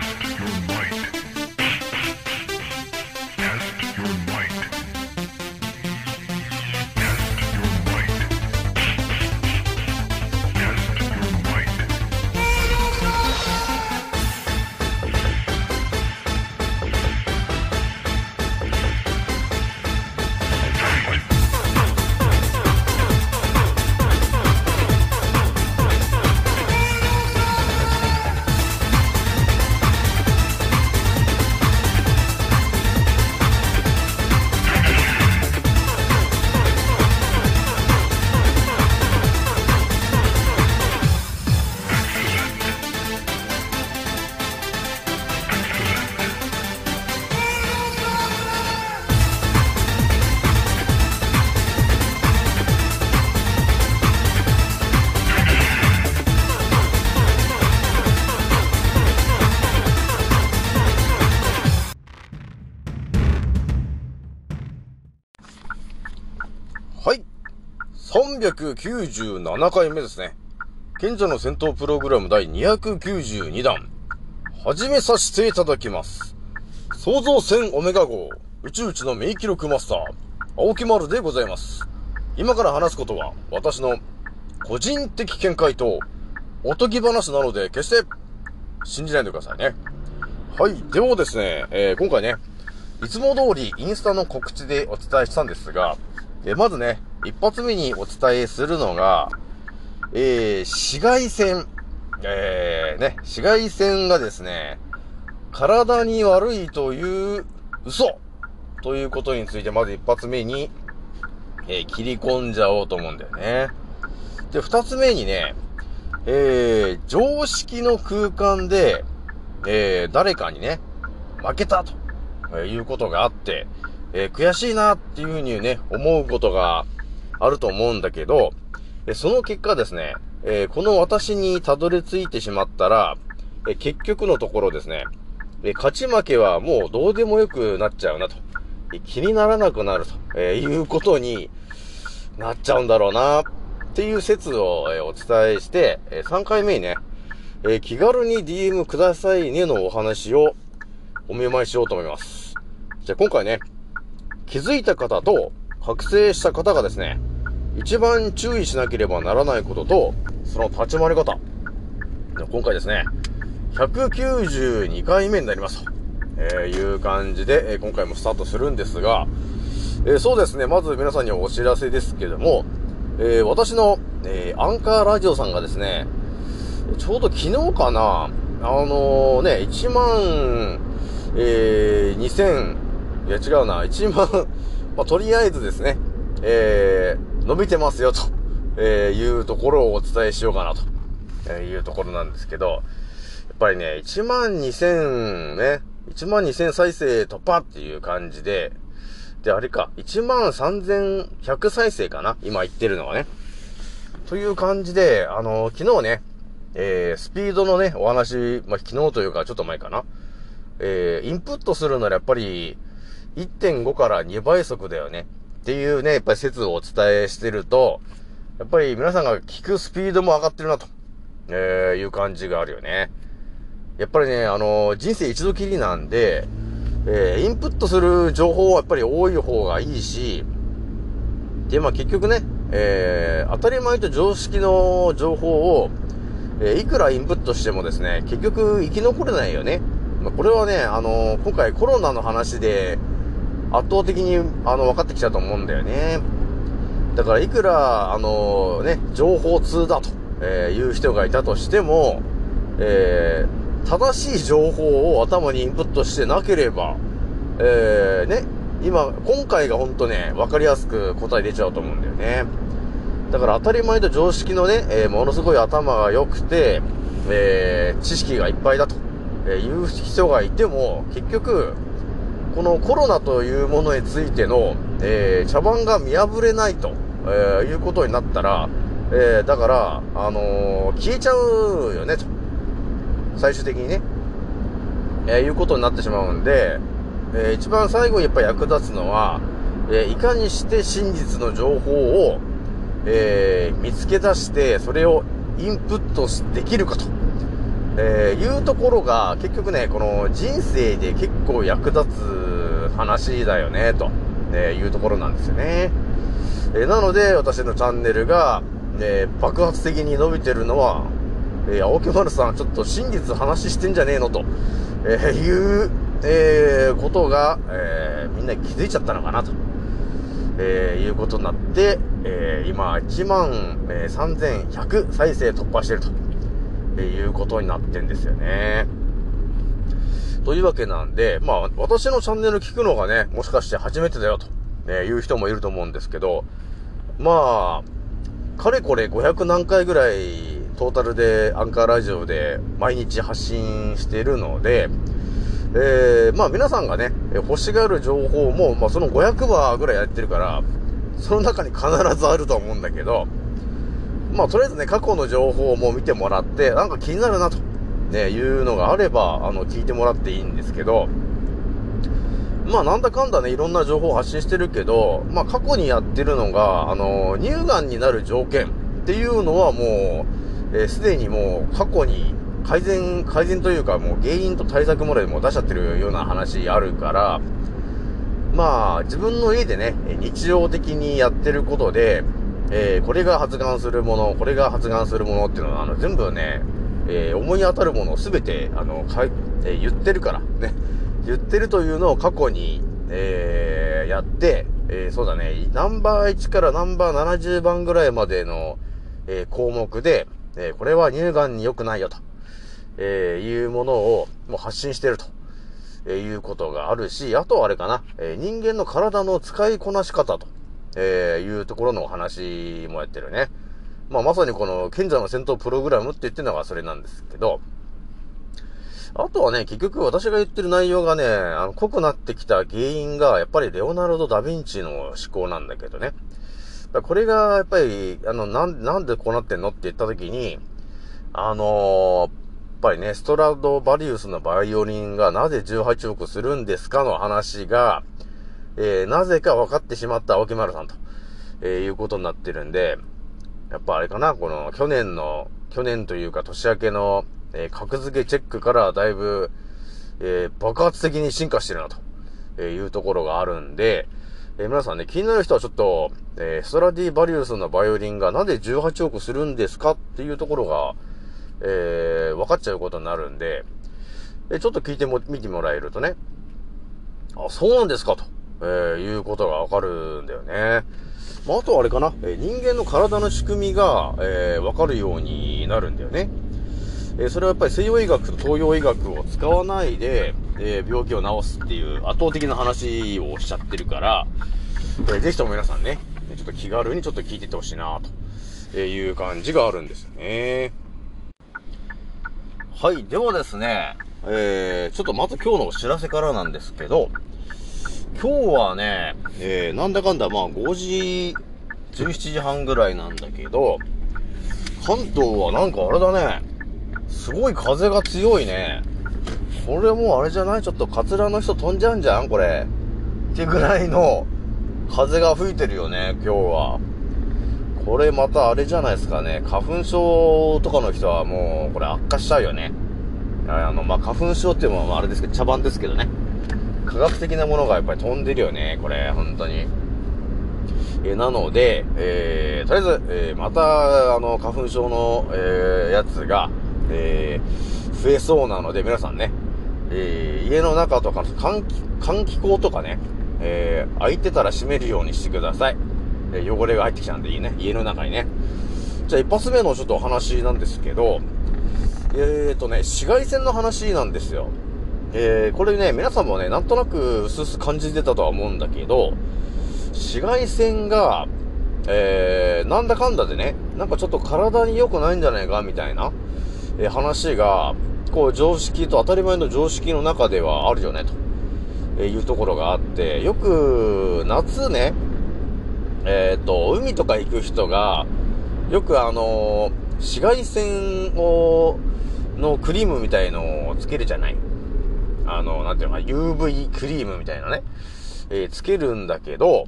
Test your might. 397回目ですね。賢者の戦闘プログラム第292弾。始めさせていただきます。創造船オメガ号、宇宙一の名記録マスター、青木丸でございます。今から話すことは、私の個人的見解と、おとぎ話なので、決して信じないでくださいね。はい。ではですね、えー今回ね、いつも通りインスタの告知でお伝えしたんですが、えーまずね、一発目にお伝えするのが、えー、紫外線。えー、ね、紫外線がですね、体に悪いという嘘ということについてまず一発目に、えー切り込んじゃおうと思うんだよね。で、二つ目にね、えー、常識の空間で、えー、誰かにね、負けたと、えいうことがあって、えー悔しいなっていうふうにね、思うことがあると思うんだけど、えその結果ですね、えこの私にたどり着いてしまったら、え結局のところですね、え勝ち負けはもうどうでもよくなっちゃうなと、え気にならなくなると、えいうことになっちゃうんだろうなっていう説を、えお伝えして、え3回目にね、え気軽に DM くださいねのお話をお見舞いしようと思います。じゃあ今回ね、気づいた方と覚醒した方がですね、一番注意しなければならないことと、その立ち回り方。今回ですね、192回目になりますと、えいう感じで、え今回もスタートするんですが、えそうですね、まず皆さんにお知らせですけども、えー私の、えーアンカーラジオさんがですね、ちょうど昨日かな、あのね、1万、えー、2000、いや違うな、1万、まあ、とりあえずですね、えー、伸びてますよ、と、えー、いうところをお伝えしようかな、と、えいうところなんですけど、やっぱりね、1万2000ね、1万2000再生突破っていう感じで、で、あれか、1万3100再生かな今言ってるのはね。という感じで、あの昨日ね、えー、スピードのね、お話、まあ、昨日というかちょっと前かな。えー、インプットするならやっぱり、1.5から2倍速だよね。っていうね、やっぱり説をお伝えしてると、やっぱり皆さんが聞くスピードも上がってるなと、えー、いう感じがあるよね。やっぱりね、あの人生一度きりなんで、えー、インプットする情報はやっぱり多い方がいいし、で、まあ結局ね、えー、当たり前と常識の情報を、えーいくらインプットしてもですね、結局生き残れないよね。まあ、これはね、あの今回コロナの話で圧倒的に、あの、分かってきたと思うんだよね。だからいくら、あのね、情報通だと、えーいう人がいたとしても、えー正しい情報を頭にインプットしてなければ、えーね、今、今回が本当ね、分かりやすく答え出ちゃうと思うんだよね。だから当たり前と常識のね、えーものすごい頭が良くて、えー知識がいっぱいだと、えいう人がいても、結局、このコロナというものについての、えー茶番が見破れないと、えーいうことになったら、えーだから、あのー消えちゃうよね、と。最終的にね、えーいうことになってしまうんで、えー一番最後にやっぱ役立つのは、えーいかにして真実の情報を、えー見つけ出して、それをインプットできるかとえー、いうところが結局ね、この人生で結構役立つ話だよね、と、えいうところなんですよね。えー、なので、私のチャンネルが、えー、爆発的に伸びてるのは、えー、青木丸さん、ちょっと真実話してんじゃねえのと、えー、いう、えー、ことが、えー、みんな気づいちゃったのかなと、えー、いうことになって、えー、今、1万、えー、3100再生突破してると、いうことになってんですよね。というわけなんで、まあ、私のチャンネル聞くのがね、もしかして初めてだよと、えいう人もいると思うんですけど、まあ、かれこれ500何回ぐらいトータルでアンカーラジオで毎日発信しているので、えー、まあ皆さんがね、欲しがる情報も、まあその500話ぐらいやってるから、その中に必ずあると思うんだけど、まあとりあえずね、過去の情報も見てもらって、なんか気になるなと、ね、いうのがあれば、あの、聞いてもらっていいんですけど、まあなんだかんだね、いろんな情報を発信してるけど、まあ過去にやってるのが、あの、乳がんになる条件っていうのはもう、えす、でにもう過去に改善、改善というかもう原因と対策もでも出しちゃってるような話あるから、まあ、自分の家でね、日常的にやってることで、えー、これが発がんするもの、これが発がんするものっていうのは、あの、全部ね、えー、思い当たるものをすべて、あの、かい、えー、言ってるから、ね。言ってるというのを過去に、えー、やって、えー、そうだね、ナンバー1からナンバー70番ぐらいまでの、えー、項目で、えー、これは乳がんに良くないよと、えー、いうものをもう発信してると、え、いうことがあるし、あとはあれかな、えー、人間の体の使いこなし方と、えー、いうところのお話もやってるね。まあ、まさにこの、賢者の戦闘プログラムって言ってるのがそれなんですけど、あとはね、結局私が言ってる内容がね、あの、濃くなってきた原因が、やっぱりレオナルド・ダ・ヴィンチの思考なんだけどね。これが、やっぱり、あの、なん、なんでこうなってんのって言った時に、あのー、やっぱりね、ストラドバリウスのバイオリンがなぜ18億するんですかの話が、えー、なぜか分かってしまった青木丸さんと、えー、いうことになってるんで、やっぱあれかな、この去年の、去年というか年明けの、えー、格付けチェックからだいぶ、えー、爆発的に進化してるなと、えいうところがあるんで、え、皆さんね、気になる人はちょっと、え、ストラディバリウスのバイオリンがなんで18億するんですか？っていうところが、え、分かっちゃうことになるんで、えちょっと聞いても、見てもらえるとね、あ、そうなんですかと、えー、いうことがわかるんだよね。まあ、あとあれかな、え人間の体の仕組みが、えわかるようになるんだよね。えそれはやっぱり西洋医学と東洋医学を使わないで、え病気を治すっていう圧倒的な話をしちゃってるから、えぜひとも皆さんね、ちょっと気軽にちょっと聞いていってほしいなという感じがあるんですよね。はい、ではですね、えー、ちょっとまず今日のお知らせからなんですけど、今日はね、えー、なんだかんだまあ5時、17時半ぐらいなんだけど、関東はなんかあれだね、すごい風が強いね。これもうあれじゃない？ちょっとカツラの人飛んじゃうんじゃん？これ。ってぐらいの風が吹いてるよね、今日は。これまたあれじゃないですかね。花粉症とかの人はもうこれ悪化しちゃうよね。あの、まあ、花粉症っていうのはあれですけど、茶番ですけどね。科学的なものがやっぱり飛んでるよね、これ、本当に。えなので、えー、とりあえず、えー、また、あの、花粉症の、えー、やつが、えー、増えそうなので、皆さんね、えー、家の中とか換気、換気口とかね、えー、開いてたら閉めるようにしてください。えー、汚れが入ってきちゃうんでいいね。家の中にね。じゃあ一発目のちょっとお話なんですけど、えーとね、紫外線の話なんですよ。えー、これね、皆さんもね、なんとなく薄々感じてたとは思うんだけど、紫外線が、えー、なんだかんだでね、なんかちょっと体に良くないんじゃないか、みたいな、えー、話が、こう常識と当たり前の常識の中ではあるよね、というところがあって、よく夏ね、えっ、ー、と、海とか行く人が、よくあの紫外線を、のクリームみたいのをつけるじゃない。あの、なんていうのか、UV クリームみたいなね、えー、つけるんだけど、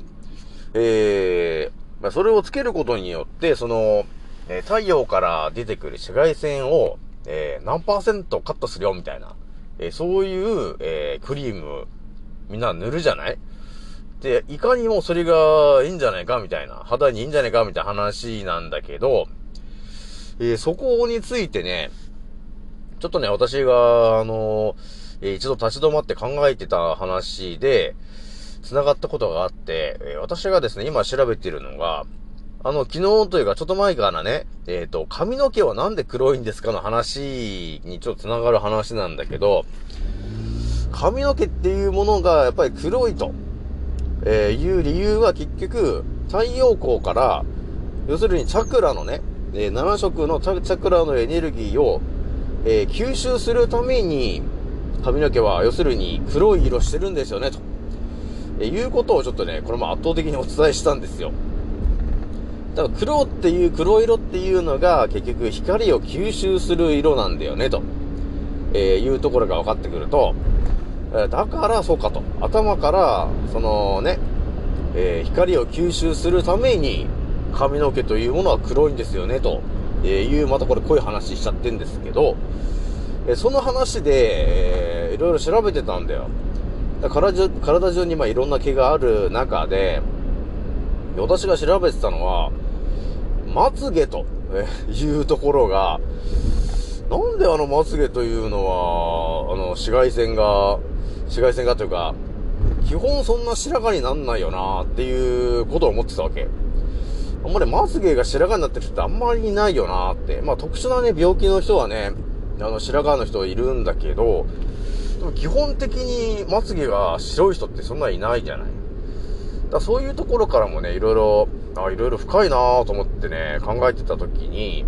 えー、まあ、それをつけることによって、その、えー、太陽から出てくる紫外線を、え、何パーセントカットするよ、みたいな。え、そういう、え、クリーム、みんな塗るじゃない？で、いかにもそれがいいんじゃないか、みたいな。肌にいいんじゃないか、みたいな話なんだけど、え、そこについてね、ちょっとね、私が、あのえー一度立ち止まって考えてた話で、繋がったことがあって、え私がですね、今調べてるのが、あの、昨日というか、ちょっと前からね、えっ、と、髪の毛はなんで黒いんですかの話にちょっと繋がる話なんだけど、髪の毛っていうものがやっぱり黒いと、えいう理由は結局、太陽光から、要するにチャクラのね、え7色のチャクラのエネルギーを、え吸収するために、髪の毛は要するに黒い色してるんですよね、と、えいうことをちょっとね、これも圧倒的にお伝えしたんですよ。だから黒っていう、黒色っていうのが結局光を吸収する色なんだよね、と、えいうところが分かってくると、えだからそうかと。頭から、そのね、えー光を吸収するために髪の毛というものは黒いんですよね、と、えーいう、またこれ濃い話しちゃってんですけど、えその話で、えーいろいろ調べてたんだよ。だから体中体中にまあいろんな毛がある中で、私が調べてたのは、まつげと、えいうところが、なんであのまつげというのは、あの、紫外線が、紫外線がというか、基本そんな白髪になんないよなっていうことを思ってたわけ。あんまりまつげが白髪になってる人ってあんまりいないよなって。まあ特殊なね、病気の人はね、あの白髪の人いるんだけど、でも基本的にまつげが白い人ってそんないないじゃない。だそういうところからもね、いろいろ、あ、いろいろ深いなぁと思ってね、考えてたときに、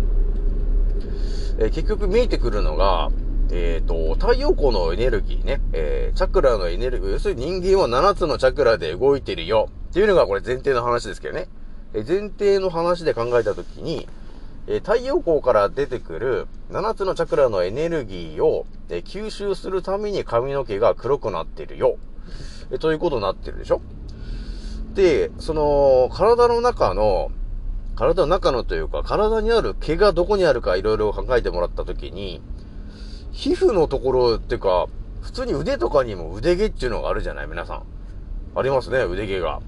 えー結局見えてくるのが、えっ、と、太陽光のエネルギーね、えーチャクラのエネルギー、要するに人間は7つのチャクラで動いてるよっていうのがこれ前提の話ですけどね。え前提の話で考えたときに、え太陽光から出てくる7つのチャクラのエネルギーを、え吸収するために髪の毛が黒くなってるよ。えということになってるでしょ？で、その、体の中の、体の中のというか、体にある毛がどこにあるかいろいろ考えてもらったときに、皮膚のところっていうか、普通に腕とかにも腕毛っていうのがあるじゃない？皆さん。ありますね、腕毛が。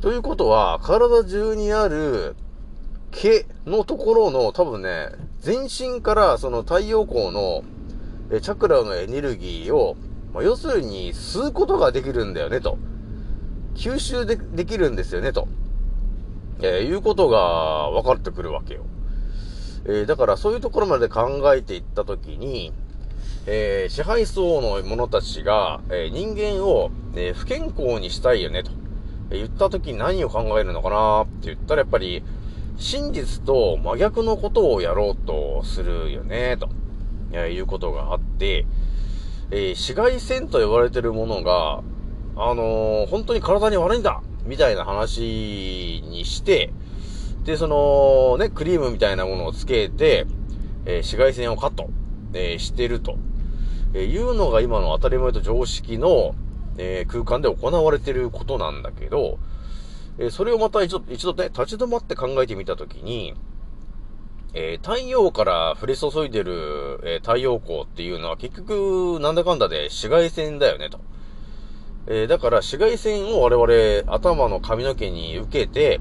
ということは、体中にある毛のところの多分ね、全身からその太陽光のえチャクラのエネルギーを、まあ、要するに吸うことができるんだよね、と。吸収でできるんですよね、と。えーいうことが分かってくるわけよ。えーだからそういうところまで考えていったときに、えー支配層の者たちが、え人間を、え不健康にしたいよね、と。え言ったときに何を考えるのかなって言ったらやっぱり、真実と真逆のことをやろうとするよね、と、いうことがあって、えー紫外線と呼ばれてるものが、あのー本当に体に悪いんだみたいな話にして、で、その、ね、クリームみたいなものをつけて、えー紫外線をカット、えーしてると、えいうのが今の当たり前と常識の、え空間で行われてることなんだけど、えそれをまた一度、一度ね、立ち止まって考えてみたときに、えー太陽から降り注いでる、えー太陽光っていうのは結局、なんだかんだで紫外線だよね、と。えーだから紫外線を我々頭の髪の毛に受けて、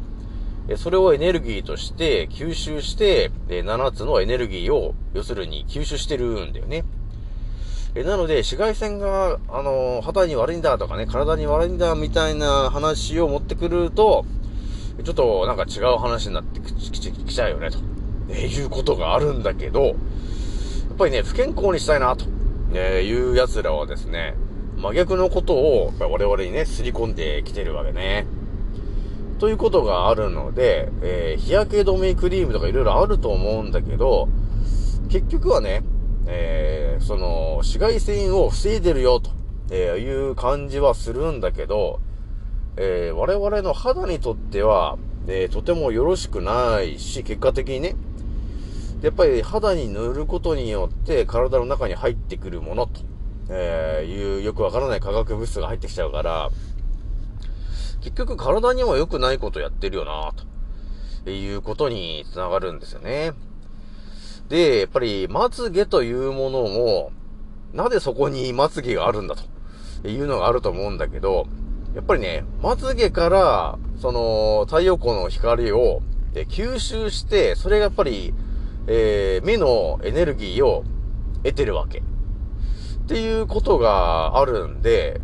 えそれをエネルギーとして吸収して、え7つのエネルギーを、要するに吸収してるんだよね。えなので、紫外線が、あのー肌に悪いんだとかね、体に悪いんだみたいな話を持ってくると、ちょっとなんか違う話になってきききちゃうよね、と、えいうことがあるんだけど、やっぱりね、不健康にしたいな、と、えいう奴らはですね、真逆のことを我々にね、すり込んできてるわけね。ということがあるので、えー日焼け止めクリームとかいろいろあると思うんだけど、結局はね、えーその、紫外線を防いでるよ、と、えいう感じはするんだけど、えー我々の肌にとっては、えーとてもよろしくないし、結果的にね、やっぱり肌に塗ることによって体の中に入ってくるものと、えいうよくわからない化学物質が入ってきちゃうから、結局体にも良くないことやってるよなということにつながるんですよね。で、やっぱり、まつげというものも、なぜそこにまつげがあるんだというのがあると思うんだけど、やっぱりね、まつげから、その、太陽光の光をえ吸収して、それがやっぱり、えー目のエネルギーを得てるわけ。っていうことがあるんで、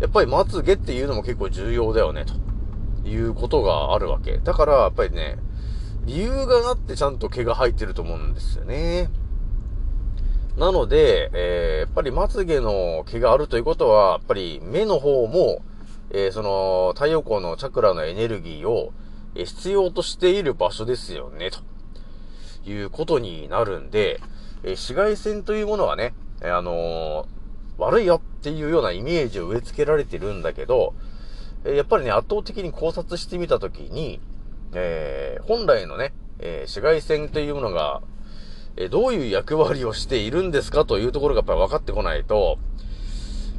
やっぱりまつげっていうのも結構重要だよね、ということがあるわけ。だから、やっぱりね、理由があってちゃんと毛が生えてると思うんですよね。なので、えーやっぱりまつげの毛があるということは、やっぱり目の方も、えーその、太陽光のチャクラのエネルギーを、え必要としている場所ですよね、ということになるんで、え紫外線というものはね、えあのー悪いよっていうようなイメージを植え付けられてるんだけど、えやっぱりね、圧倒的に考察してみたときに、えー本来のね、えー紫外線というものが、えどういう役割をしているんですかというところがやっぱり分かってこないと、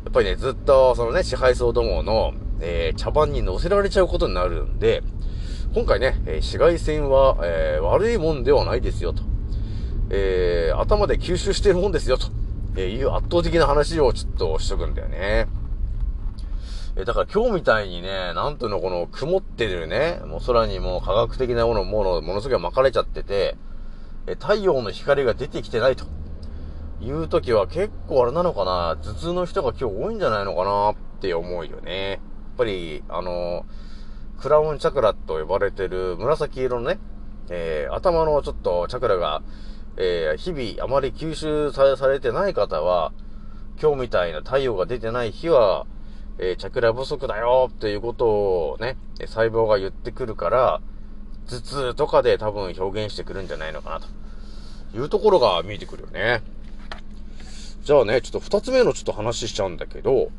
やっぱりね、ずっと、そのね、支配層どもの、えー茶番に乗せられちゃうことになるんで、今回ね、えー紫外線は、えー悪いもんではないですよ、と。え頭で吸収してるもんですよ、とえいう圧倒的な話をちょっとしとくんだよね。えだから今日みたいにね、なんというの、この曇ってるね、もう空にもう科学的なもの、もの、ものすごい巻かれちゃってて、え太陽の光が出てきてないという時は結構あれなのかな、頭痛の人が今日多いんじゃないのかなって思うよね。やっぱり、あの、クラウンチャクラと呼ばれてる紫色のね、えー頭のちょっとチャクラが、えー日々あまり吸収されてない方は、今日みたいな太陽が出てない日は、えーチャクラ不足だよっていうことをね、細胞が言ってくるから、頭痛とかで多分表現してくるんじゃないのかなというところが見えてくるよね。じゃあね、ちょっと二つ目のちょっと話しちゃうんだけど、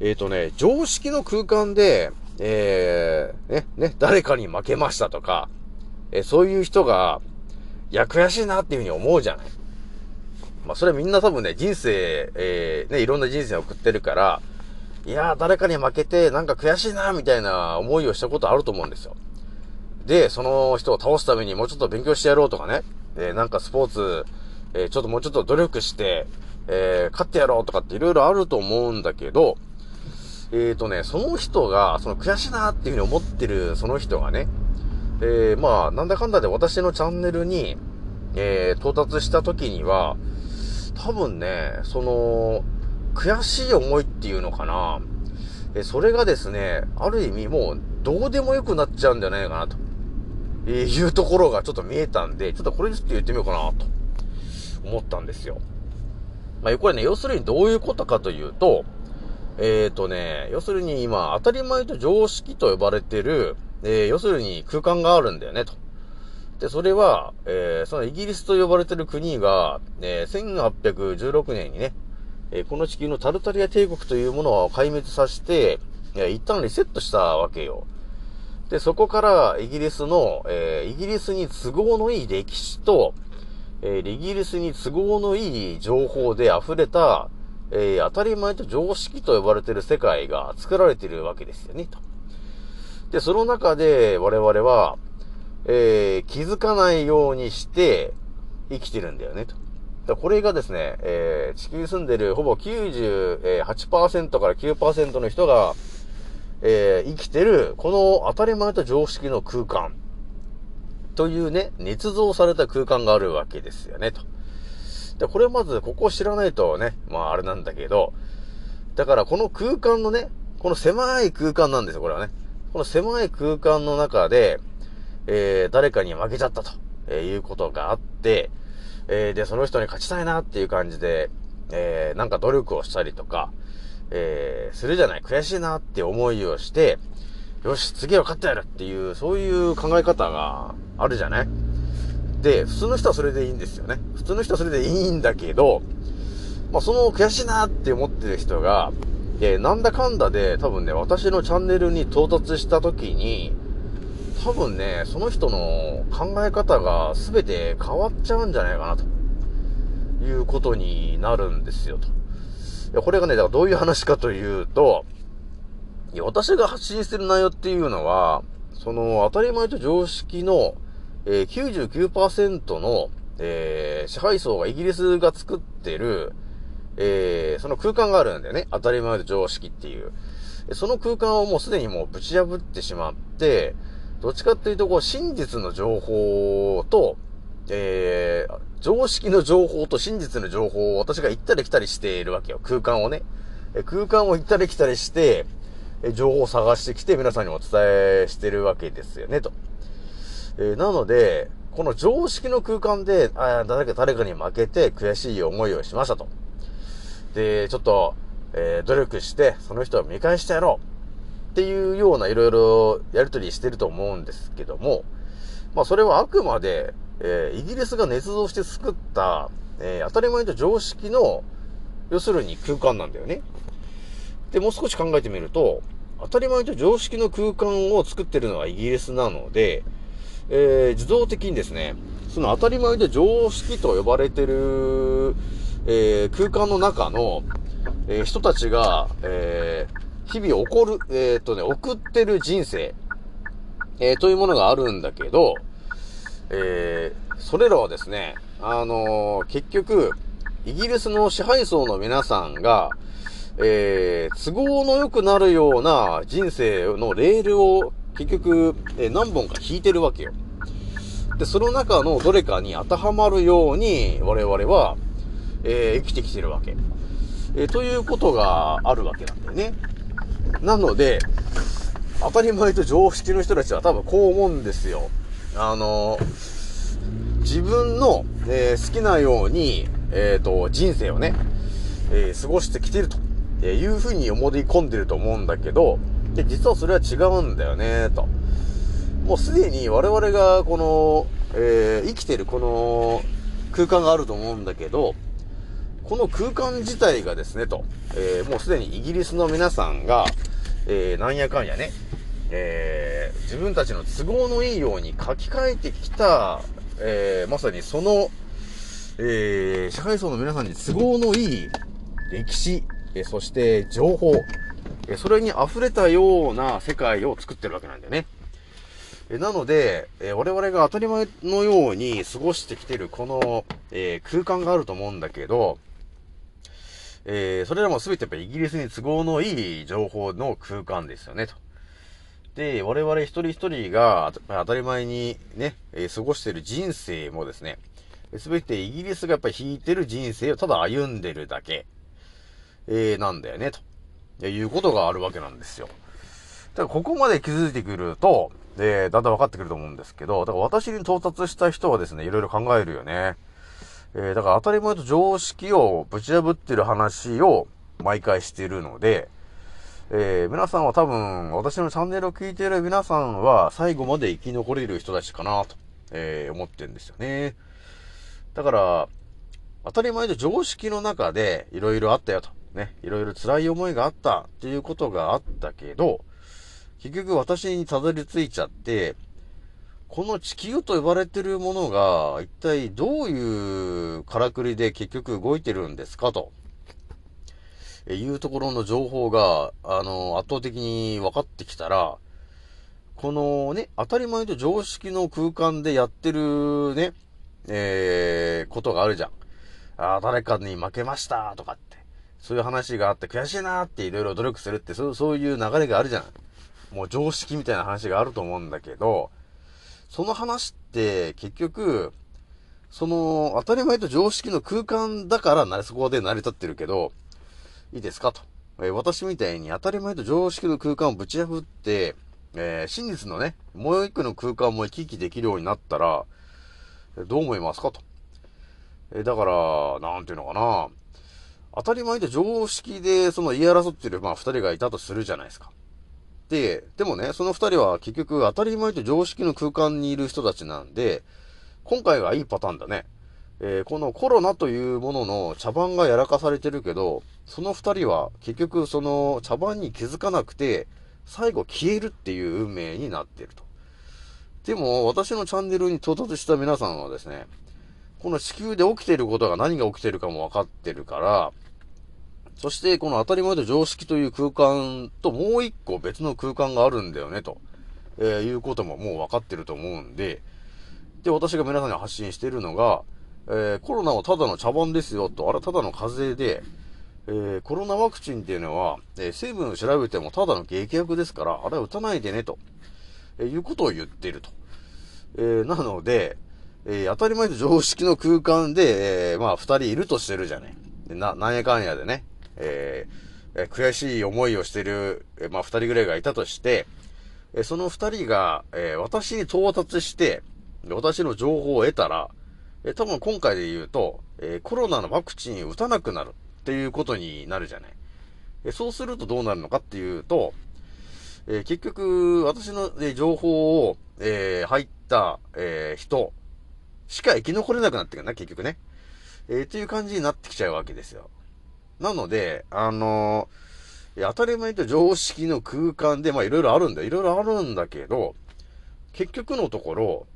えっ、とね、常識の空間で、えー、ね、ね、誰かに負けましたとか、えそういう人が、いや、悔しいなっていうふうに思うじゃない。まあ、それみんな多分ね、人生、えー、ね、いろんな人生を送ってるから、いやー、誰かに負けて、なんか悔しいな、みたいな思いをしたことあると思うんですよ。で、その人を倒すためにもうちょっと勉強してやろうとかね、えーなんかスポーツ、えーちょっともうちょっと努力して、えー勝ってやろうとかっていろいろあると思うんだけど、えーとね、その人が、その悔しいなっていうふうに思ってるその人がね、えーまあ、なんだかんだで私のチャンネルに、えー到達した時には、多分ね、その、悔しい思いっていうのかな。えそれがですね、ある意味もう、どうでもよくなっちゃうんじゃないかなと。いうところがちょっと見えたんで、ちょっとこれちょっと言ってみようかなと思ったんですよ。まあ、これね、要するにどういうことかというと、えっ、とね、要するに今、当たり前と常識と呼ばれてる、えー要するに空間があるんだよね、と。で、それは、えーそのイギリスと呼ばれてる国が、えー1816年にね、えこの地球のタルタリア帝国というものを壊滅させて、いや一旦リセットしたわけよ。で、そこからイギリスの、えーイギリスに都合のいい歴史と、えーイギリスに都合のいい情報で溢れた、えー当たり前と常識と呼ばれている世界が作られているわけですよね、と。で、その中で我々は、え気づかないようにして生きてるんだよね、と。これがですね、えー地球に住んでるほぼ98%から9%の人が、えー生きてる、この当たり前と常識の空間。というね、捏造された空間があるわけですよね、と。で、これまず、ここを知らないとね、まああれなんだけど、だからこの空間のね、この狭い空間なんですよ、これはね。この狭い空間の中で、えー、誰かに負けちゃったと、えーいうことがあって、えー、で、その人に勝ちたいなっていう感じで、えー、なんか努力をしたりとか、えー、するじゃない。悔しいなって思いをして、よし、次は勝ってやるっていう、そういう考え方があるじゃないで、普通の人はそれでいいんですよね。普通の人はそれでいいんだけど、まあ、その悔しいなって思ってる人が、えなんだかんだで多分ね、私のチャンネルに到達した時に、多分ね、その人の考え方が全て変わっちゃうんじゃないかなということになるんですよと。これがね、だからどういう話かというと、いや私が発信してる内容っていうのは、その当たり前と常識の、えー99%の、えー、支配層がイギリスが作ってる、えー、その空間があるんだよね。当たり前の常識っていう。その空間をもうすでにもうぶち破ってしまって、どっちかっていうと、こう、真実の情報と、えー、常識の情報と真実の情報を私が行ったり来たりしているわけよ。空間をね。え空間を行ったり来たりして、え情報を探してきて皆さんにお伝えしてるわけですよね、と。えーなので、この常識の空間で、あー誰か誰かに負けて悔しい思いをしましたと。で、ちょっと、えー努力して、その人を見返してやろうっていうようないろいろやりとりしてると思うんですけども、まあそれはあくまで、えーイギリスが捏造して作った、えー当たり前と常識の、要するに空間なんだよね。で、もう少し考えてみると、当たり前と常識の空間を作ってるのはイギリスなので、えー自動的にですね、その当たり前で常識と呼ばれてる、えー空間の中の、えー人たちが、えー日々起こる、えーっとね、送ってる人生、えーというものがあるんだけど、えーそれらはですね、あのー結局、イギリスの支配層の皆さんが、えー都合の良くなるような人生のレールを結局、えー何本か引いてるわけよ。で、その中のどれかに当てはまるように我々は、えー生きてきてるわけ。えーということがあるわけなんだよね。なので、当たり前と常識の人たちは多分こう思うんですよ。あの自分の、えー好きなように、えっ、と、人生をね、えー過ごしてきてると、えいうふうに思い込んでると思うんだけど、で、実はそれは違うんだよね、と。もうすでに我々がこの、え生きてるこの空間があると思うんだけど、この空間自体がですね、と、えーもうすでにイギリスの皆さんが、えーなんやかんやね、えー自分たちの都合のいいように書き換えてきた、えーまさにその、えー社会層の皆さんに都合のいい歴史、えーそして情報、えーそれに溢れたような世界を作ってるわけなんだよね。えーなので、えー我々が当たり前のように過ごしてきてるこの、えー空間があると思うんだけど、えーそれらも全てやっぱイギリスに都合のいい情報の空間ですよね、と。で、我々一人一人が当たり前にね、えー過ごしてる人生もですね、全てイギリスがやっぱり引いてる人生をただ歩んでるだけ、えーなんだよね、ということがあるわけなんですよ。だからここまで気づいてくると、えーだんだん分かってくると思うんですけど、だから私に到達した人はですね、いろいろ考えるよね。えーだから当たり前と常識をぶち破ってる話を毎回してるので、えー皆さんは多分、私のチャンネルを聞いている皆さんは、最後まで生き残れる人たちかなと、えー思ってるんですよね。だから、当たり前と常識の中で、いろいろあったよと。ね。いろいろ辛い思いがあったっていうことがあったけど、結局私にたどり着いちゃって、この地球と呼ばれてるものが、一体どういうからくりで結局動いてるんですかと。えいうところの情報が、あの、圧倒的に分かってきたら、このね、当たり前と常識の空間でやってるね、えー、ことがあるじゃん。あ誰かに負けましたとかって。そういう話があって悔しいなっていろいろ努力するって、そうそういう流れがあるじゃん。もう常識みたいな話があると思うんだけど、その話って結局、その当たり前と常識の空間だからなそこで成り立ってるけど、いいですかと。えー私みたいに当たり前と常識の空間をぶち破って、えー真実のね、もう一個の空間も行き来できるようになったら、どう思いますかと。えだから、なんていうのかな。当たり前と常識でその言い争ってる、まあ二人がいたとするじゃないですか。で、でもね、その二人は結局当たり前と常識の空間にいる人たちなんで、今回がいいパターンだね。えーこのコロナというものの茶番がやらかされてるけど、その二人は結局その茶番に気づかなくて、最後消えるっていう運命になってると。でも、私のチャンネルに到達した皆さんはですね、この地球で起きていることが何が起きているかも分かってるから、そしてこの当たり前と常識という空間ともう一個別の空間があるんだよね、と、えーいうことももう分かってると思うんで、で、私が皆さんに発信しているのが、えーコロナはただの茶番ですよと、あれはただの風邪で、えーコロナワクチンっていうのは、えー成分を調べてもただの劇薬ですから、あれは打たないでね、と、えーいうことを言っていると。えーなので、えー当たり前と常識の空間で、えーまあ、二人いるとしてるじゃない。でな、なんやかんやでね、えーえ悔しい思いをしている、まあ、二人ぐらいがいたとして、えその二人が、えー私に到達して、私の情報を得たら、えー多分今回で言うと、えコロナのワクチンを打たなくなるっていうことになるじゃない。えそうするとどうなるのかっていうと、え結局、私の、え情報を、え入った、え人しか生き残れなくなってくるな、結局ね。えー、という感じになってきちゃうわけですよ。なので、あのー当たり前と常識の空間で、まあいろいろあるんだ。いろいろあるんだけど、結局のところ、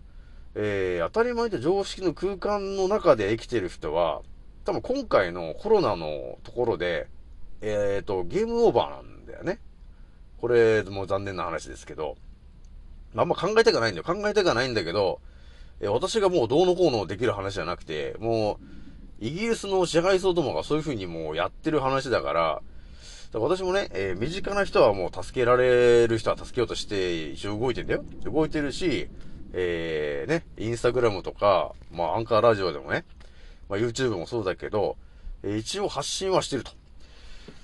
えー当たり前と常識の空間の中で生きてる人は、多分今回のコロナのところで、えっ、と、ゲームオーバーなんだよね。これ、もう残念な話ですけど、ああんま考えたくないんだよ。考えたくないんだけど、えー私がもうどうのこうのできる話じゃなくて、もう、イギリスの支配層どもがそういう風にもうやってる話だから、から私もね、えー身近な人はもう助けられる人は助けようとして一応動いてんだよ。動いてるし、えー、ね、インスタグラムとか、まあアンカーラジオでもね、まあ YouTube もそうだけど、えー一応発信はしてると。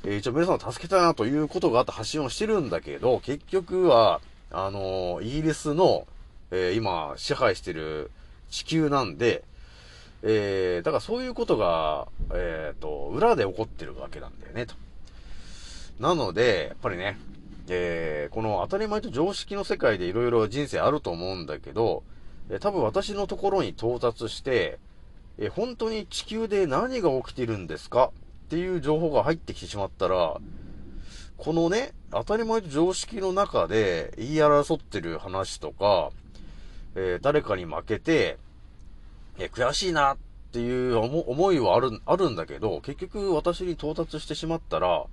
えー一応皆さんを助けたいなということがあって発信をしてるんだけど、結局は、あのーイギリスの、えー今支配してる地球なんで、えー、だからそういうことが、えっ、と、裏で起こってるわけなんだよね、と。なので、やっぱりね、えー、この当たり前と常識の世界でいろいろ人生あると思うんだけど、えー多分私のところに到達して、えー本当に地球で何が起きてるんですか？っていう情報が入ってきてしまったら、このね、当たり前と常識の中で言い争ってる話とか、えー誰かに負けて、えー悔しいなっていう思いはある、あるんだけど、結局私に到達してしまったら、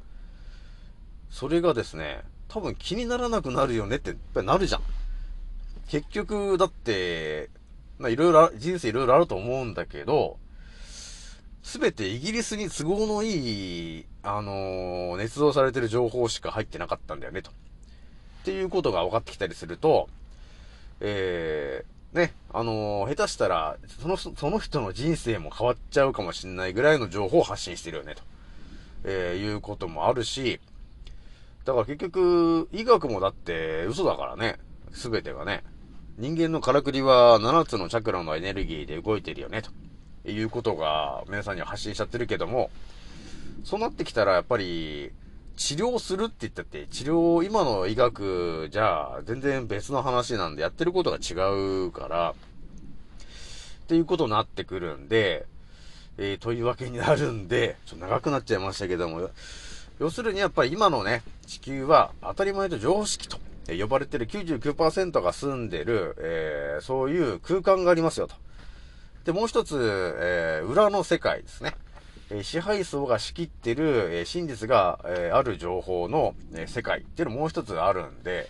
それがですね、多分気にならなくなるよねって、やっぱりなるじゃん。結局、だって、まあいろいろ、人生いろいろあると思うんだけど、すべてイギリスに都合のいい、あのー捏造されてる情報しか入ってなかったんだよね、と。っていうことが分かってきたりすると、えー、ね、あのー下手したら、その、その人の人生も変わっちゃうかもしれないぐらいの情報を発信してるよね、と。えー、いうこともあるし、だから結局、医学もだって嘘だからね。すべてがね。人間のからくりは7つのチャクラのエネルギーで動いてるよね、ということが皆さんには発信しちゃってるけども、そうなってきたらやっぱり、治療するって言ったって、治療、今の医学じゃ全然別の話なんでやってることが違うから、っていうことになってくるんで、えー、というわけになるんで、ちょっと長くなっちゃいましたけども、要するにやっぱり今のね、地球は当たり前と常識と呼ばれてる99%が住んでる、えーそういう空間がありますよと。で、もう一つ、えー裏の世界ですね。え支配層が仕切ってる、え真実が、えある情報の、え世界っていうのもう一つあるんで、やっ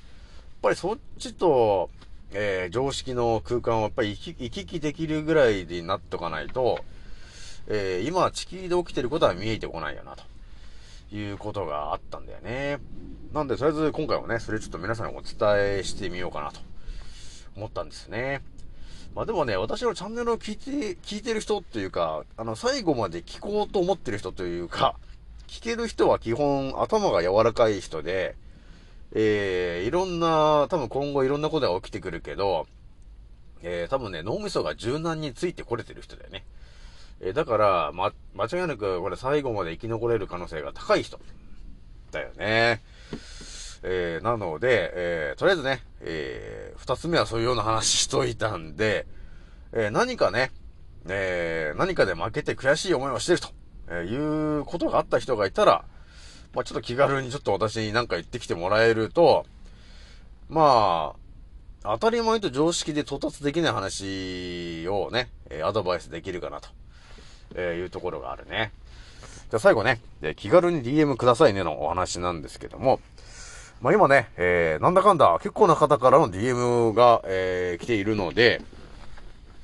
ぱりそっちと、えー常識の空間をやっぱり行き行き来できるぐらいになっとかないと、えー今地球で起きてることは見えてこないよな、ということがあったんだよね。なんで、とりあえず今回はね、それちょっと皆さんにお伝えしてみようかなと思ったんですね。まあでもね、私のチャンネルを聞いて、聞いてる人っていうか、あの、最後まで聞こうと思ってる人というか、聞ける人は基本頭が柔らかい人で、えー、いろんな、多分今後いろんなことが起きてくるけど、えー、多分ね、脳みそが柔軟についてこれてる人だよね。えー、だから、ま、間違いなく、これ最後まで生き残れる可能性が高い人。だよね。えー、なので、えー、とりあえずね、えー、二つ目はそういうような話しといたんで、えー、何かね、えー、何かで負けて悔しい思いをしてると、えーいうことがあった人がいたら、まあちょっと気軽にちょっと私に何か言ってきてもらえると、まあ、当たり前と常識で到達できない話をね、えアドバイスできるかなと、えいうところがあるね。じゃあ最後ね、気軽に DM くださいねのお話なんですけども、まあ今ね、えーなんだかんだ結構な方からの DM が、えー来ているので、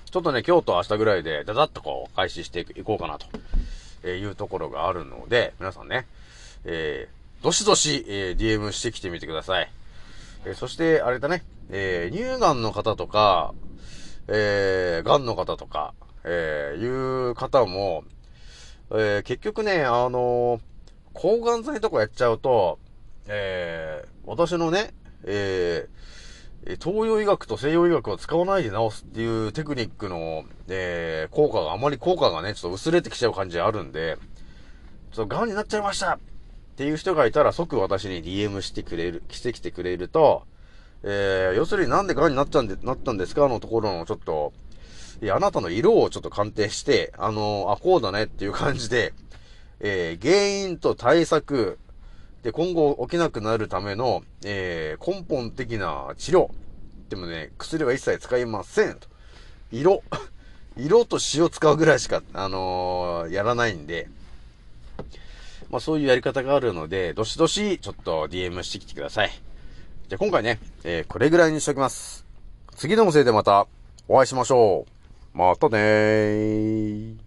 ちょっとね、今日と明日ぐらいで、だだっとこう、開始していこうかなと、えいうところがあるので、皆さんね、えー、どしどし、えー、DM してきてみてください。えー、そして、あれだね、えー、乳がんの方とか、えー、がんの方とか、えー、いう方も、えー、結局ね、あのー、抗がん剤とかやっちゃうと、えー、私のね、えー、東洋医学と西洋医学を使わないで治すっていうテクニックの、えー、効果が、あまり効果がね、ちょっと薄れてきちゃう感じあるんで、ちょっと癌になっちゃいましたっていう人がいたら即私に DM してくれる、してきてくれると、えー、要するになんで癌になっちゃんで、なったんですかのところのちょっと、いや、あなたの色をちょっと鑑定して、あのー、あ、こうだねっていう感じで、えー、原因と対策、で、今後起きなくなるための、えー、根本的な治療。でもね、薬は一切使いません。と。色。色と塩使うぐらいしか、あのー、やらないんで、まあそういうやり方があるので、どしどしちょっと DM してきてください。じゃあ今回ね、えー、これぐらいにしときます。次の音声でまたお会いしましょう。またねー。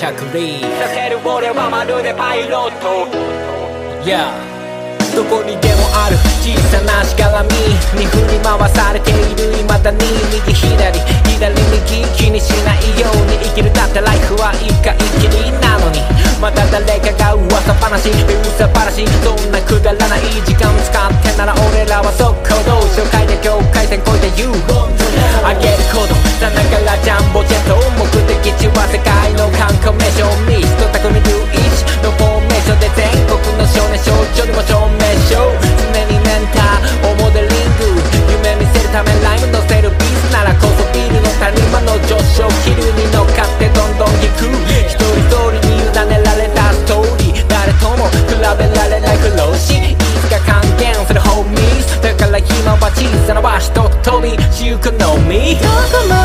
着陸させる俺はまるでパイロット。Yeah どこにでもある。小さなしがらみに振り回されている。未だに右左。左右気にしないように生きる。だってライフは一回きりなのに。また誰かが噂話。噂話。そんなくだらない時間使ってなら俺らは速攻動紹介で境界線越えて言う。あげること。さながらジャンボジェット目的地は世界の観光名所。ミスト匠龍一のフォーメーションで全国の少年少女にも証明書夢にメンターをモデリング夢見せるためライム乗せるビースならこそビルの谷間の上昇気流に乗っかってどんどん行く。一人一人に委ねられたストーリー。誰とも比べられない苦労しいつか還元するホーミーだから今は小さな場所と飛びしゆのみ。どこま